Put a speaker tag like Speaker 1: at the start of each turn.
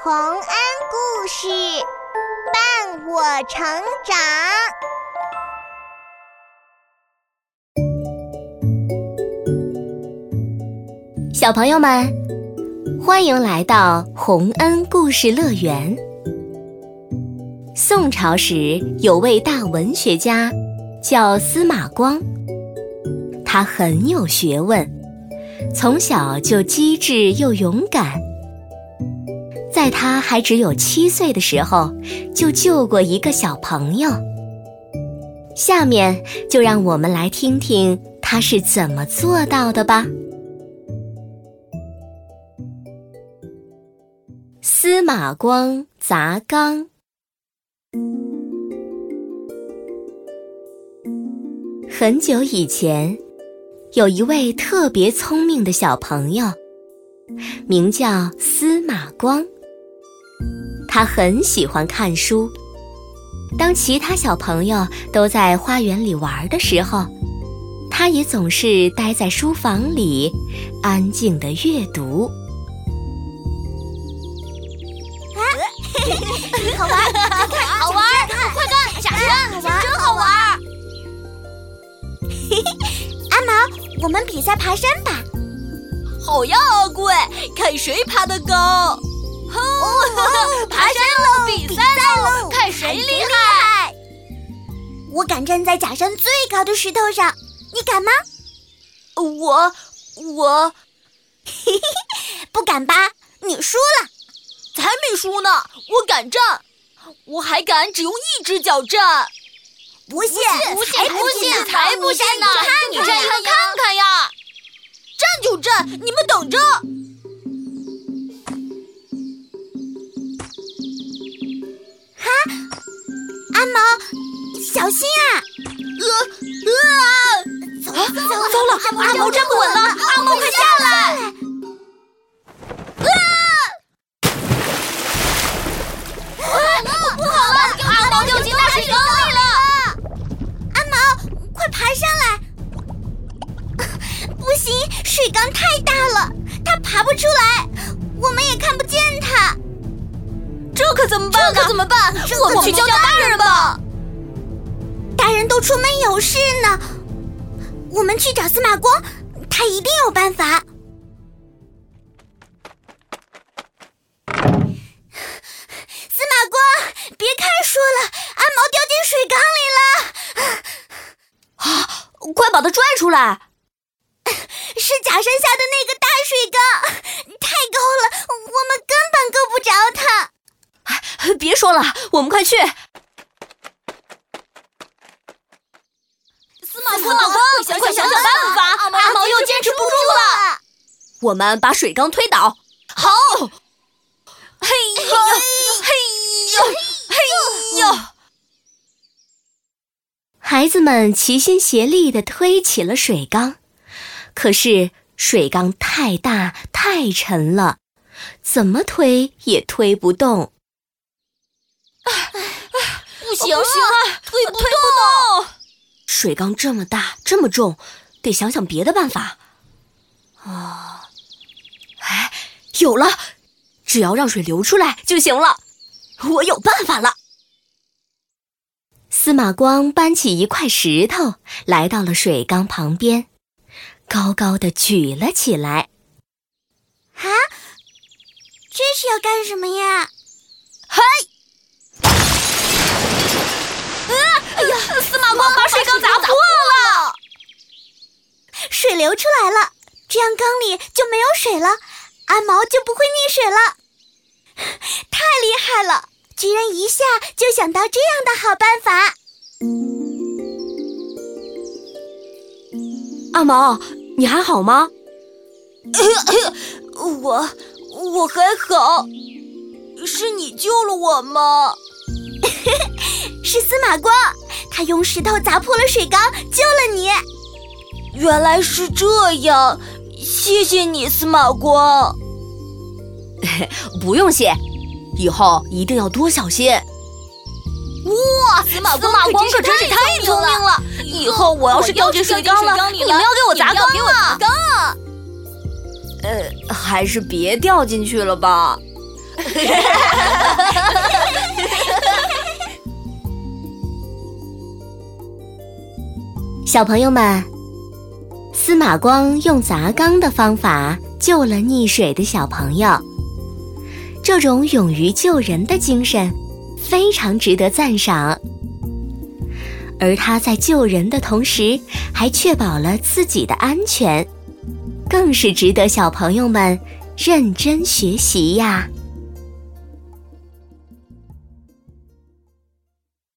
Speaker 1: 洪恩故事伴我成长，
Speaker 2: 小朋友们，欢迎来到洪恩故事乐园。宋朝时有位大文学家，叫司马光，他很有学问，从小就机智又勇敢。在他还只有七岁的时候，就救过一个小朋友。下面就让我们来听听他是怎么做到的吧。司马光砸缸。很久以前，有一位特别聪明的小朋友，名叫司马光。他很喜欢看书。当其他小朋友都在花园里玩的时候，他也总是待在书房里，安静的阅读。
Speaker 1: 啊，好玩，
Speaker 3: 好玩，快看，假山，真好玩。
Speaker 1: 嘿嘿，阿毛，我们比赛爬山吧。
Speaker 3: 好呀，阿贵，看谁爬得高。哦，爬山喽！比赛喽！看谁厉害！
Speaker 1: 我敢站在假山最高的石头上，你敢吗？
Speaker 3: 我我，
Speaker 1: 嘿嘿嘿，不敢吧？你输了，
Speaker 3: 才没输呢！我敢站，我还敢只用一只脚站。
Speaker 1: 不信，
Speaker 3: 不信，不信，才不信呢！你站上看看呀！站就站，你们等着。
Speaker 1: 阿毛，小心啊！
Speaker 3: 呃呃，
Speaker 1: 走走
Speaker 3: 糟了，阿毛站不稳了，阿毛快下来！啊！不好了，阿毛掉进大水缸里了！
Speaker 1: 阿毛，快爬上来！不行，水缸太大了，它爬不出来，我们也看不见他。
Speaker 3: 这可怎么办？这可怎么办？我们去叫大人吧。
Speaker 1: 大人都出门有事呢，我们去找司马光，他一定有办法。司马光，别看书了，阿毛掉进水缸里了！
Speaker 3: 啊，快把他拽出来！
Speaker 1: 是假山下的那个大水缸，太高了，我们根本够不着他。
Speaker 3: 别说了，我们快去！司马司马光，快想想办法！阿毛又坚持不住了。我们把水缸推倒。好！嘿呦嘿呦嘿呦！
Speaker 2: 孩子们齐心协力地推起了水缸，可是水缸太大太沉了，怎么推也推不动。
Speaker 3: 不行啊，推不动！
Speaker 2: 水缸这么大，这么重，得想想别的办法。啊，哎，有了！只要让水流出来就行了。我有办法了。司马光搬起一块石头，来到了水缸旁边，高高的举了起来。
Speaker 1: 啊，这是要干什么呀？
Speaker 3: 嘿！哎呀！司马光把水缸砸破了，
Speaker 1: 水流出来了，这样缸里就没有水了，阿毛就不会溺水了。太厉害了，居然一下就想到这样的好办法。
Speaker 2: 阿毛，你还好吗？
Speaker 3: 我我还好，是你救了我吗？
Speaker 1: 是司马光，他用石头砸破了水缸，救了你。
Speaker 3: 原来是这样，谢谢你，司马光。
Speaker 2: 不用谢，以后一定要多小心。
Speaker 3: 哇，司马光可真是太聪明了！以后我要是掉进水缸了，你们要给我砸缸啊！
Speaker 2: 呃，还是别掉进去了吧。小朋友们，司马光用砸缸的方法救了溺水的小朋友，这种勇于救人的精神非常值得赞赏。而他在救人的同时，还确保了自己的安全，更是值得小朋友们认真学习呀。